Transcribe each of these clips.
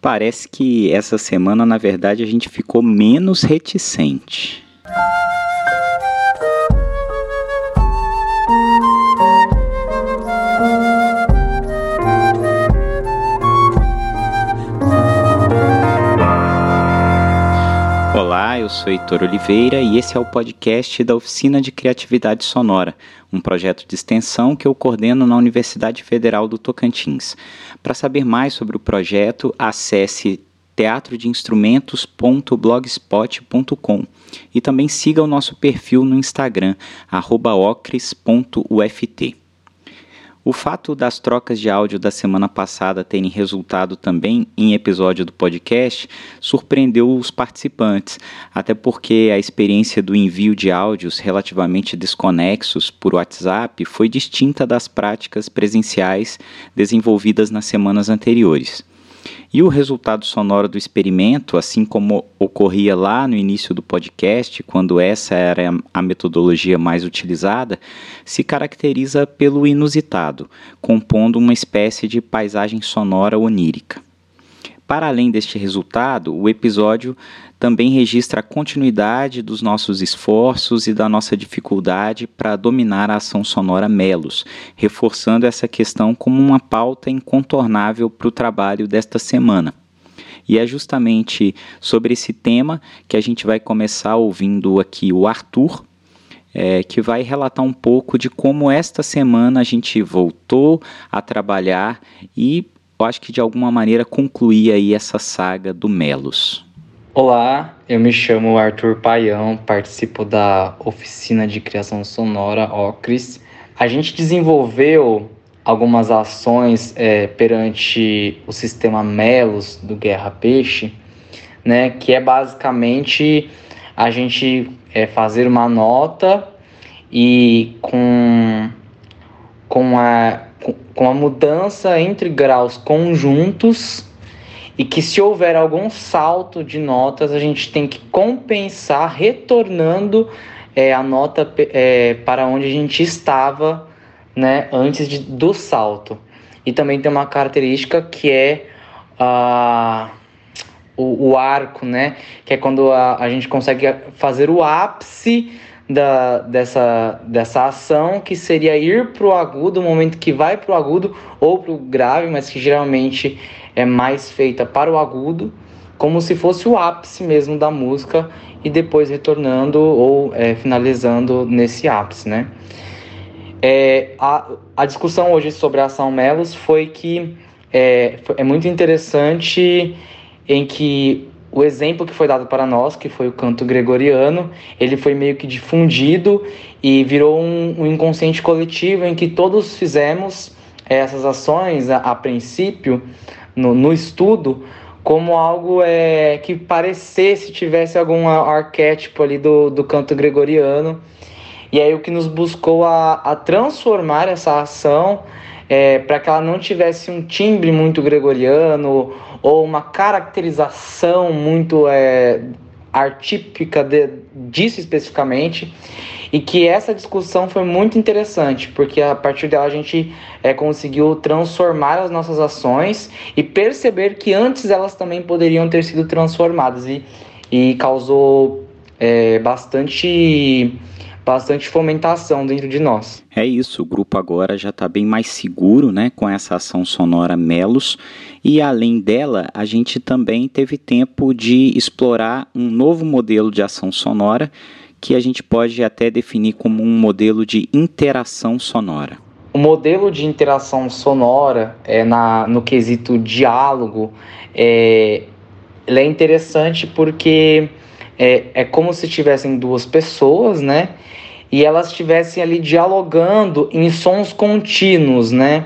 Parece que essa semana, na verdade, a gente ficou menos reticente. Sou Heitor Oliveira e esse é o podcast da Oficina de Criatividade Sonora, um projeto de extensão que eu coordeno na Universidade Federal do Tocantins. Para saber mais sobre o projeto, acesse teatrodeinstrumentos.blogspot.com e também siga o nosso perfil no Instagram, ocres.uft. O fato das trocas de áudio da semana passada terem resultado também em episódio do podcast surpreendeu os participantes, até porque a experiência do envio de áudios relativamente desconexos por WhatsApp foi distinta das práticas presenciais desenvolvidas nas semanas anteriores. E o resultado sonoro do experimento, assim como ocorria lá no início do podcast, quando essa era a metodologia mais utilizada, se caracteriza pelo inusitado, compondo uma espécie de paisagem sonora onírica. Para além deste resultado, o episódio também registra a continuidade dos nossos esforços e da nossa dificuldade para dominar a ação sonora Melos, reforçando essa questão como uma pauta incontornável para o trabalho desta semana. E é justamente sobre esse tema que a gente vai começar ouvindo aqui o Arthur, é, que vai relatar um pouco de como esta semana a gente voltou a trabalhar e eu acho que de alguma maneira concluir aí essa saga do Melos. Olá, eu me chamo Arthur Paião, participo da oficina de criação sonora Ocris. A gente desenvolveu algumas ações é, perante o sistema Melos do Guerra Peixe, né, que é basicamente a gente é, fazer uma nota e com, com a com a mudança entre graus conjuntos e que se houver algum salto de notas, a gente tem que compensar retornando é, a nota é, para onde a gente estava né, antes de, do salto. E também tem uma característica que é uh, o, o, arco, né? Que é quando a, a gente consegue fazer o ápice da, dessa, dessa ação, que seria ir para o agudo, o momento que vai para o agudo ou para o grave, mas que geralmente é mais feita para o agudo, como se fosse o ápice mesmo da música e depois retornando ou é, finalizando nesse ápice, né? É, a, a discussão hoje sobre a ação Melos foi que é, é muito interessante em que o exemplo que foi dado para nós, que foi o canto gregoriano, ele foi meio que difundido e virou um, um inconsciente coletivo em que todos fizemos essas ações, a, a princípio, no, no, estudo, como algo é, que parecesse, tivesse algum arquétipo ali do, do canto gregoriano. E aí o que nos buscou a, a transformar essa ação é, para que ela não tivesse um timbre muito gregoriano ou uma caracterização muito é, artípica de, disso especificamente e que essa discussão foi muito interessante porque a partir dela a gente é, conseguiu transformar as nossas ações e perceber que antes elas também poderiam ter sido transformadas e, e causou é, bastante bastante fomentação dentro de nós. É isso, o grupo agora já está bem mais seguro né, com essa ação sonora Melos. E além dela, a gente também teve tempo de explorar um novo modelo de ação sonora que a gente pode até definir como um modelo de interação sonora. O modelo de interação sonora é na, no quesito diálogo é, é interessante porque é, é como se tivessem duas pessoas, né? E elas estivessem ali dialogando em sons contínuos, né?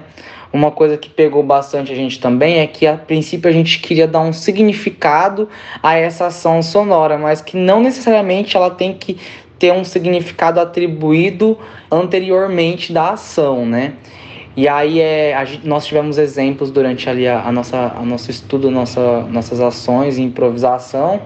Uma coisa que pegou bastante a gente também é que a princípio a gente queria dar um significado a essa ação sonora, mas que não necessariamente ela tem que ter um significado atribuído anteriormente da ação, né? E aí é, a gente, nós tivemos exemplos durante ali a, a nossa, a nosso estudo, nossa, nossas ações e improvisação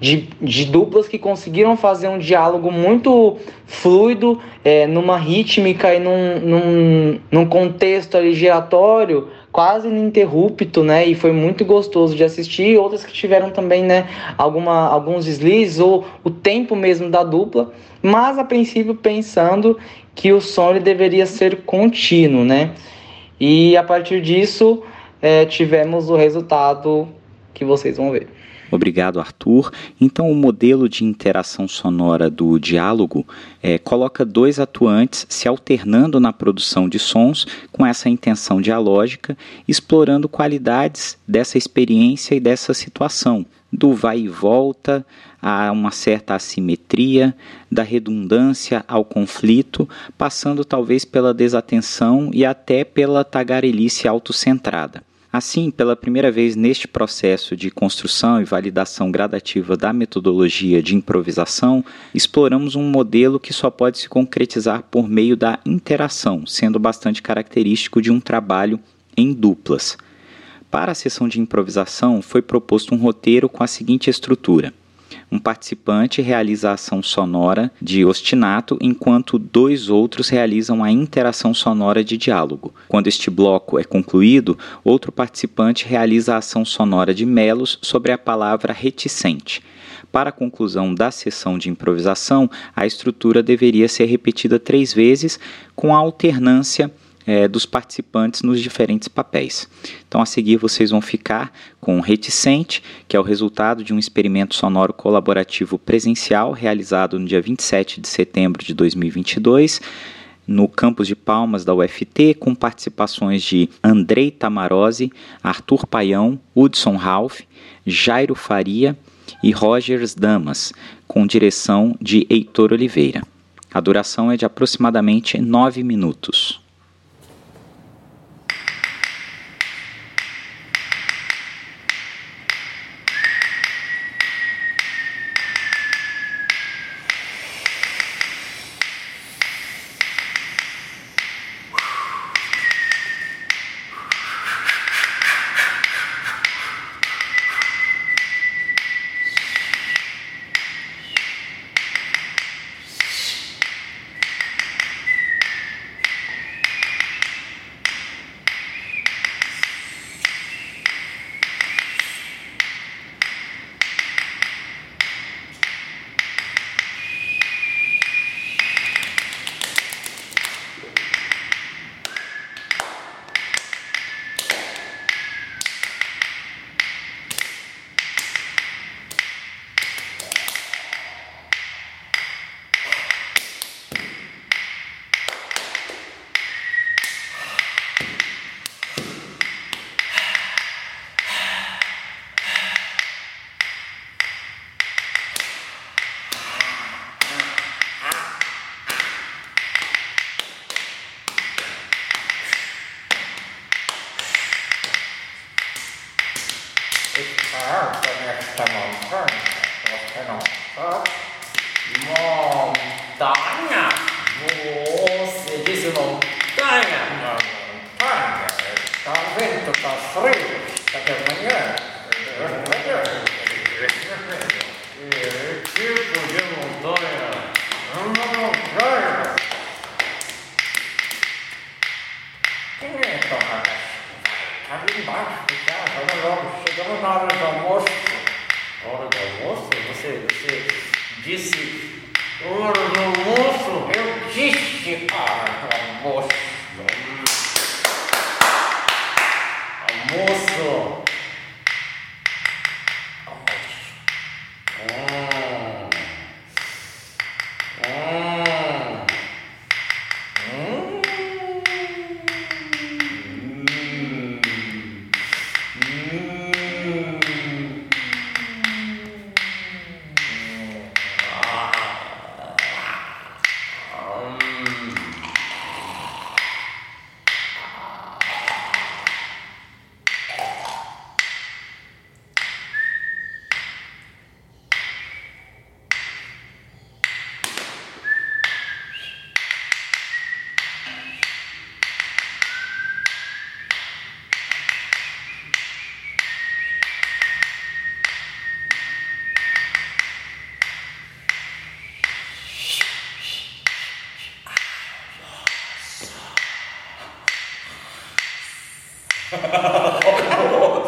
de, de duplas que conseguiram fazer um diálogo muito fluido, é, numa rítmica e num, num, num contexto ali giratório, quase ininterrupto, né? E foi muito gostoso de assistir. Outras que tiveram também, né? Alguma, alguns deslizes ou o tempo mesmo da dupla. Mas a princípio pensando que o som ele deveria ser contínuo, né? E a partir disso é, tivemos o resultado que vocês vão ver. Obrigado, Arthur. Então, o modelo de interação sonora do diálogo é, coloca dois atuantes se alternando na produção de sons com essa intenção dialógica, explorando qualidades dessa experiência e dessa situação, do vai e volta a uma certa assimetria, da redundância ao conflito, passando talvez pela desatenção e até pela tagarelice autocentrada. Assim, pela primeira vez neste processo de construção e validação gradativa da metodologia de improvisação, exploramos um modelo que só pode se concretizar por meio da interação, sendo bastante característico de um trabalho em duplas. Para a sessão de improvisação, foi proposto um roteiro com a seguinte estrutura um participante realiza a ação sonora de ostinato, enquanto dois outros realizam a interação sonora de diálogo. Quando este bloco é concluído, outro participante realiza a ação sonora de melos sobre a palavra reticente. Para a conclusão da sessão de improvisação, a estrutura deveria ser repetida três vezes, com a alternância é, dos participantes nos diferentes papéis. Então, a seguir, vocês vão ficar com Reticente, que é o resultado de um experimento sonoro colaborativo presencial realizado no dia 27 de setembro de 2022 no campus de Palmas da UFT, com participações de Andrei Tamarose, Arthur Paião, Hudson Ralph, Jairo Faria e Rogers Damas, com direção de Heitor Oliveira. A duração é de aproximadamente nove minutos. срыв, как я понимаю, ほら。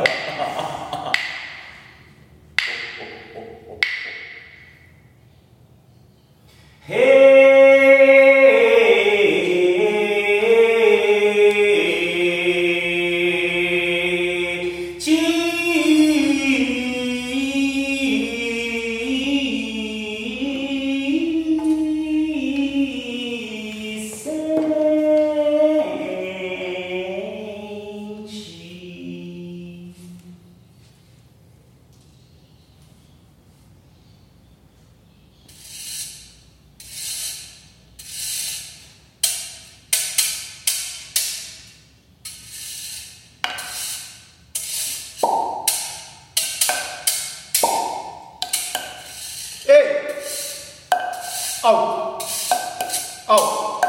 Au.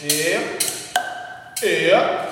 E. E.